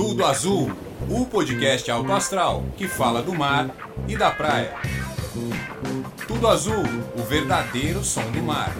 Tudo Azul, o podcast alto astral que fala do mar e da praia. Tudo Azul, o verdadeiro som do mar.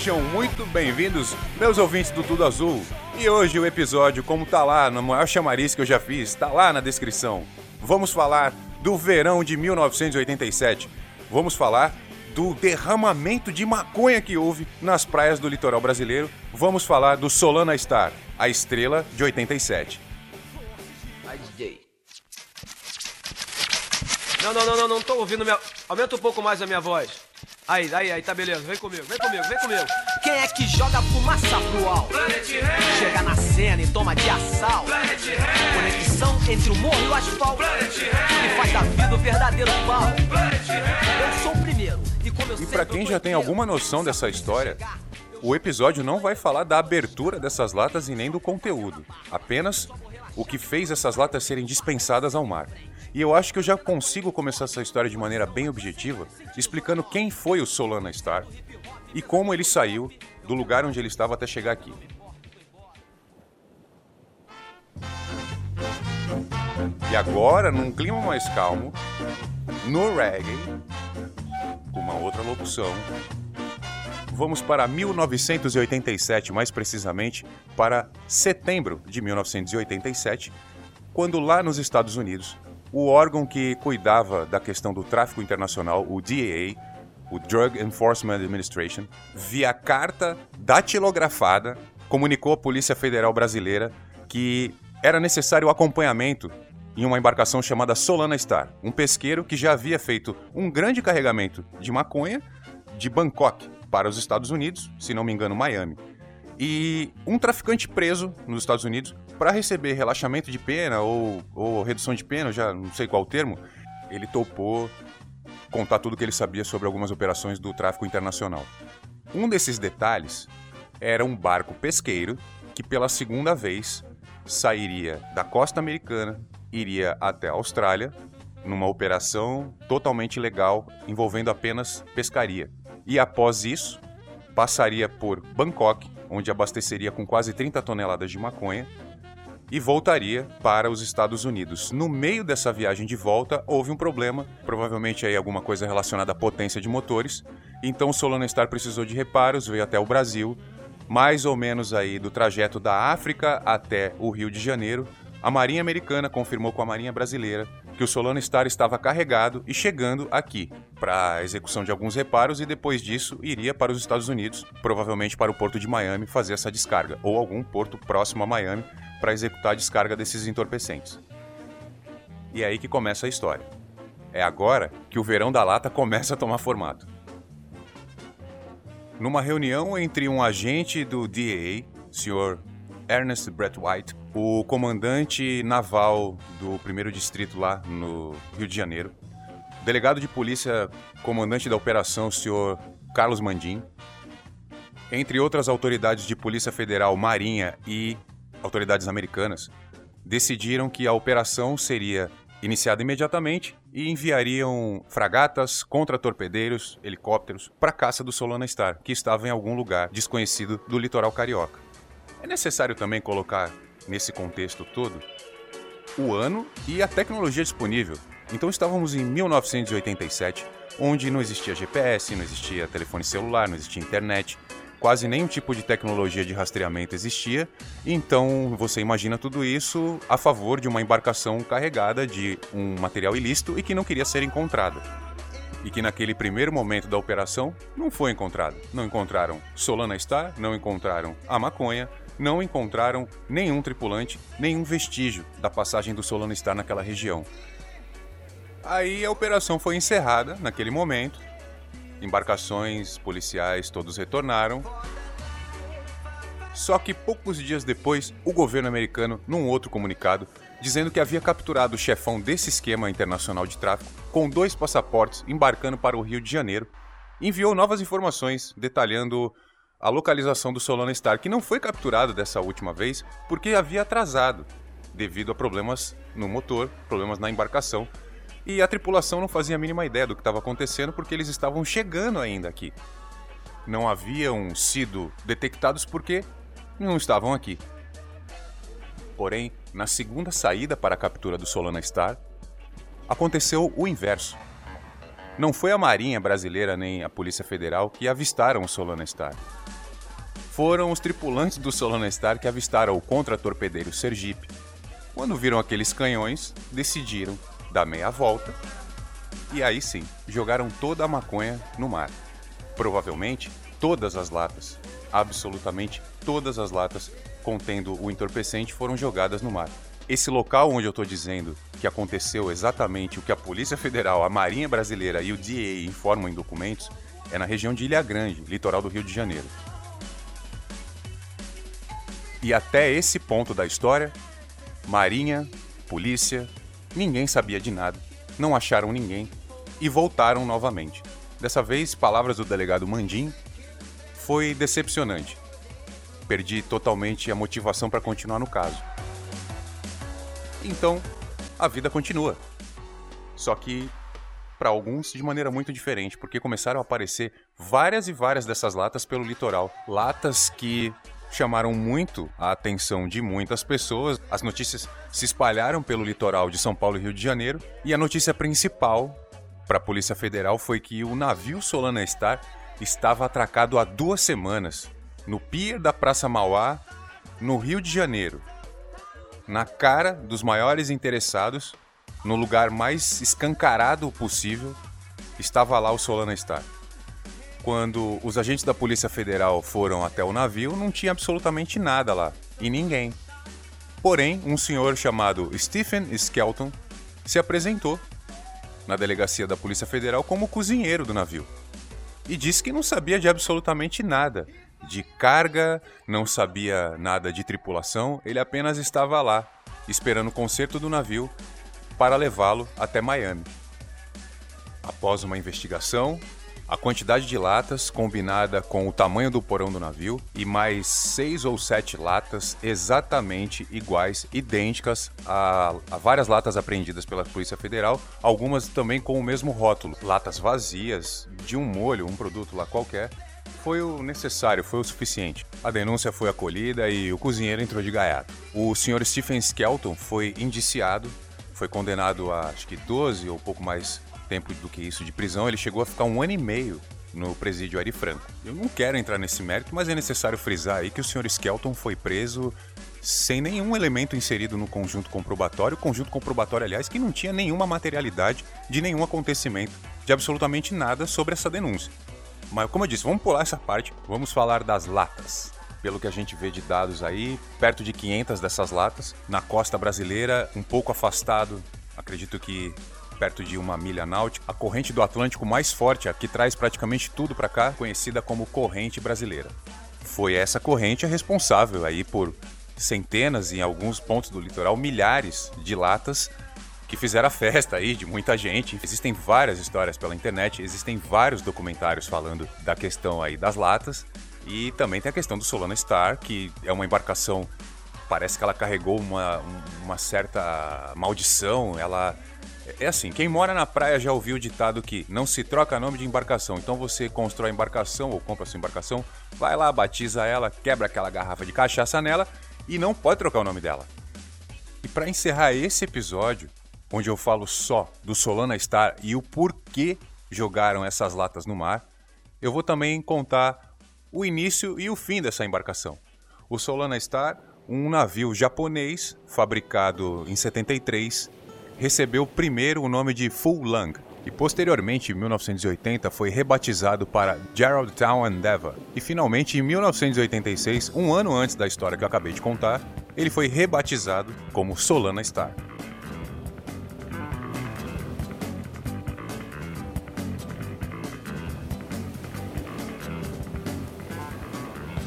Sejam muito bem-vindos, meus ouvintes do Tudo Azul. E hoje o episódio, como tá lá no maior chamariz que eu já fiz, tá lá na descrição. Vamos falar do verão de 1987. Vamos falar do derramamento de maconha que houve nas praias do litoral brasileiro. Vamos falar do Solana Star, a estrela de 87. Ai, DJ. Não, não, não, não, não tô ouvindo minha. Aumenta um pouco mais a minha voz. Aí, aí, aí, tá beleza. Vem comigo, vem comigo, vem comigo. Quem é que joga fumaça pro alto? Chega na cena e toma de assalto. Conexão entre o morro e o asfalto. E faz da vida o verdadeiro pau. Eu sou o primeiro. E como eu E pra quem já tem alguma noção dessa história, o episódio não vai falar da abertura dessas latas e nem do conteúdo, apenas o que fez essas latas serem dispensadas ao mar. E eu acho que eu já consigo começar essa história de maneira bem objetiva, explicando quem foi o Solana Star e como ele saiu do lugar onde ele estava até chegar aqui. E agora, num clima mais calmo, no reggae, com uma outra locução, vamos para 1987, mais precisamente para setembro de 1987, quando lá nos Estados Unidos, o órgão que cuidava da questão do tráfico internacional, o DEA, o Drug Enforcement Administration, via carta datilografada, comunicou à Polícia Federal Brasileira que era necessário o acompanhamento em uma embarcação chamada Solana Star, um pesqueiro que já havia feito um grande carregamento de maconha de Bangkok para os Estados Unidos, se não me engano, Miami. E um traficante preso nos Estados Unidos para receber relaxamento de pena ou, ou redução de pena, já não sei qual o termo, ele topou contar tudo o que ele sabia sobre algumas operações do tráfico internacional. Um desses detalhes era um barco pesqueiro que pela segunda vez sairia da costa americana, iria até a Austrália, numa operação totalmente legal envolvendo apenas pescaria. E após isso, passaria por Bangkok, onde abasteceria com quase 30 toneladas de maconha, e voltaria para os Estados Unidos. No meio dessa viagem de volta, houve um problema, provavelmente aí alguma coisa relacionada à potência de motores. Então o Solana Star precisou de reparos, veio até o Brasil, mais ou menos aí do trajeto da África até o Rio de Janeiro. A Marinha Americana confirmou com a Marinha Brasileira que o Solana Star estava carregado e chegando aqui para a execução de alguns reparos e depois disso iria para os Estados Unidos, provavelmente para o porto de Miami, fazer essa descarga ou algum porto próximo a Miami para executar a descarga desses entorpecentes. E é aí que começa a história. É agora que o verão da lata começa a tomar formato. Numa reunião entre um agente do DEA, Sr. Ernest Brett White, o comandante naval do primeiro distrito lá no Rio de Janeiro, delegado de polícia, comandante da operação, Sr. Carlos Mandim, entre outras autoridades de Polícia Federal, Marinha e autoridades americanas, decidiram que a operação seria iniciada imediatamente e enviariam fragatas, contra-torpedeiros, helicópteros para a caça do Solana Star, que estava em algum lugar desconhecido do litoral carioca. É necessário também colocar nesse contexto todo o ano e a tecnologia disponível. Então estávamos em 1987, onde não existia GPS, não existia telefone celular, não existia internet, quase nenhum tipo de tecnologia de rastreamento existia. Então você imagina tudo isso a favor de uma embarcação carregada de um material ilícito e que não queria ser encontrada. E que naquele primeiro momento da operação não foi encontrada. Não encontraram Solana Star, não encontraram a maconha, não encontraram nenhum tripulante, nenhum vestígio da passagem do Solana Star naquela região. Aí a operação foi encerrada naquele momento. Embarcações policiais todos retornaram. Só que poucos dias depois, o governo americano, num outro comunicado, dizendo que havia capturado o chefão desse esquema internacional de tráfico com dois passaportes embarcando para o Rio de Janeiro. Enviou novas informações detalhando a localização do Solana Star, que não foi capturado dessa última vez porque havia atrasado devido a problemas no motor, problemas na embarcação. E a tripulação não fazia a mínima ideia do que estava acontecendo porque eles estavam chegando ainda aqui. Não haviam sido detectados porque não estavam aqui. Porém, na segunda saída para a captura do Solana Star, aconteceu o inverso. Não foi a Marinha Brasileira nem a Polícia Federal que avistaram o Solana Star. Foram os tripulantes do Solana Star que avistaram o contra-torpedeiro Sergipe. Quando viram aqueles canhões, decidiram dar meia volta e aí sim jogaram toda a maconha no mar. Provavelmente todas as latas, absolutamente todas as latas contendo o entorpecente foram jogadas no mar. Esse local onde eu estou dizendo que aconteceu exatamente o que a Polícia Federal, a Marinha Brasileira e o DEA informam em documentos é na região de Ilha Grande, litoral do Rio de Janeiro. E até esse ponto da história, Marinha, polícia, ninguém sabia de nada, não acharam ninguém e voltaram novamente. Dessa vez, palavras do delegado Mandim, foi decepcionante. Perdi totalmente a motivação para continuar no caso. Então, a vida continua. Só que para alguns de maneira muito diferente, porque começaram a aparecer várias e várias dessas latas pelo litoral. Latas que chamaram muito a atenção de muitas pessoas. As notícias se espalharam pelo litoral de São Paulo e Rio de Janeiro, e a notícia principal para a Polícia Federal foi que o navio Solana Star estava atracado há duas semanas no pier da Praça Mauá, no Rio de Janeiro, na cara dos maiores interessados, no lugar mais escancarado possível, estava lá o Solana Star. Quando os agentes da Polícia Federal foram até o navio, não tinha absolutamente nada lá e ninguém. Porém, um senhor chamado Stephen Skelton se apresentou na delegacia da Polícia Federal como cozinheiro do navio e disse que não sabia de absolutamente nada de carga, não sabia nada de tripulação, ele apenas estava lá, esperando o conserto do navio para levá-lo até Miami. Após uma investigação, a quantidade de latas combinada com o tamanho do porão do navio e mais seis ou sete latas exatamente iguais, idênticas a, a, várias latas apreendidas pela Polícia Federal, algumas também com o mesmo rótulo, latas vazias de um molho, um produto lá qualquer. Foi o necessário, foi o suficiente. A denúncia foi acolhida e o cozinheiro entrou de gaiato. O Sr. Stephen Skelton foi indiciado, foi condenado a acho que 12 ou pouco mais tempo do que isso de prisão, ele chegou a ficar um ano e meio no presídio Ari Franco. Eu não quero entrar nesse mérito, mas é necessário frisar aí que o Sr. Skelton foi preso sem nenhum elemento inserido no conjunto comprobatório, conjunto comprobatório, aliás, que não tinha nenhuma materialidade de nenhum acontecimento, de absolutamente nada sobre essa denúncia. Mas, como eu disse, vamos pular essa parte, vamos falar das latas. Pelo que a gente vê de dados aí, perto de 500 dessas latas, na costa brasileira, um pouco afastado, acredito que perto de uma milha náutica, a corrente do Atlântico mais forte, a que traz praticamente tudo para cá, conhecida como corrente brasileira. Foi essa corrente a responsável aí por centenas, em alguns pontos do litoral, milhares de latas que fizeram a festa aí de muita gente. Existem várias histórias pela internet, existem vários documentários falando da questão aí das latas. E também tem a questão do Solana Star, que é uma embarcação, parece que ela carregou uma, uma certa maldição, ela é assim, quem mora na praia já ouviu o ditado que não se troca nome de embarcação. Então você constrói a embarcação ou compra sua embarcação, vai lá, batiza ela, quebra aquela garrafa de cachaça nela e não pode trocar o nome dela. E para encerrar esse episódio, onde eu falo só do Solana Star e o porquê jogaram essas latas no mar, eu vou também contar o início e o fim dessa embarcação. O Solana Star, um navio japonês fabricado em 73 recebeu primeiro o nome de Full Lung e posteriormente, em 1980, foi rebatizado para Gerald Town Endeavour. E finalmente, em 1986, um ano antes da história que eu acabei de contar, ele foi rebatizado como Solana Star.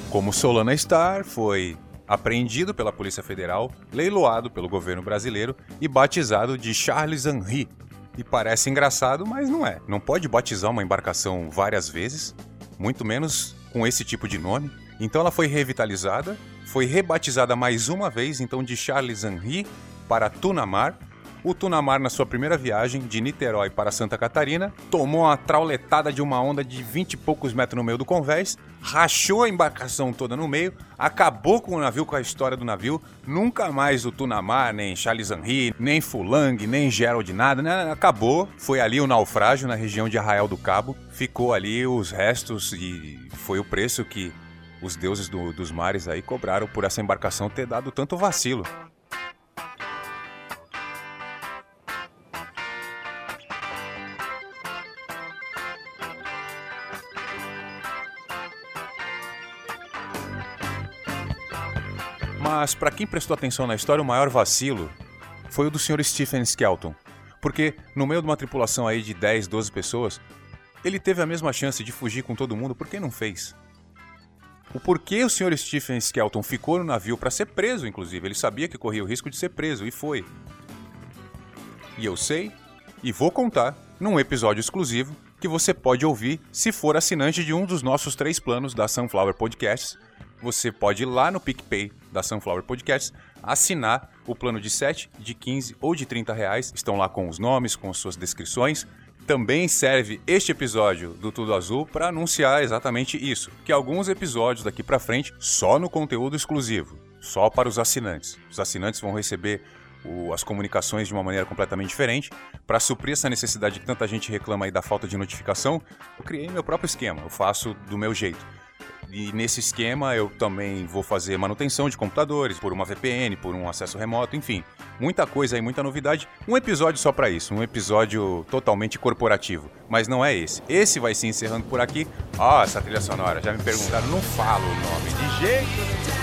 Como Solana Star foi apreendido pela Polícia Federal, leiloado pelo governo brasileiro e batizado de Charles Henry. E parece engraçado, mas não é. Não pode batizar uma embarcação várias vezes, muito menos com esse tipo de nome. Então ela foi revitalizada, foi rebatizada mais uma vez, então de Charles Henry para Tunamar, o Tunamar, na sua primeira viagem de Niterói para Santa Catarina, tomou uma trauletada de uma onda de 20 e poucos metros no meio do convés, rachou a embarcação toda no meio, acabou com o navio, com a história do navio. Nunca mais o Tunamar, nem Charles Henry, nem Fulang, nem Gerald, nada, né? acabou. Foi ali o naufrágio na região de Arraial do Cabo, ficou ali os restos e foi o preço que os deuses do, dos mares aí cobraram por essa embarcação ter dado tanto vacilo. Mas para quem prestou atenção na história, o maior vacilo foi o do Sr. Stephen Skelton. Porque no meio de uma tripulação aí de 10, 12 pessoas, ele teve a mesma chance de fugir com todo mundo, por que não fez? O porquê o Sr. Stephen Skelton ficou no navio para ser preso, inclusive. Ele sabia que corria o risco de ser preso e foi. E eu sei e vou contar num episódio exclusivo que você pode ouvir se for assinante de um dos nossos três planos da Sunflower Podcasts. Você pode ir lá no PicPay da Sunflower Podcasts, assinar o plano de 7, de 15 ou de 30 reais. Estão lá com os nomes, com as suas descrições. Também serve este episódio do Tudo Azul para anunciar exatamente isso, que alguns episódios daqui para frente só no conteúdo exclusivo, só para os assinantes. Os assinantes vão receber o, as comunicações de uma maneira completamente diferente. Para suprir essa necessidade que tanta gente reclama aí da falta de notificação, eu criei meu próprio esquema, eu faço do meu jeito. E nesse esquema eu também vou fazer manutenção de computadores por uma VPN, por um acesso remoto, enfim. Muita coisa aí, muita novidade. Um episódio só para isso, um episódio totalmente corporativo. Mas não é esse. Esse vai se encerrando por aqui. Ó, oh, essa trilha sonora, já me perguntaram, não falo o nome de jeito nenhum.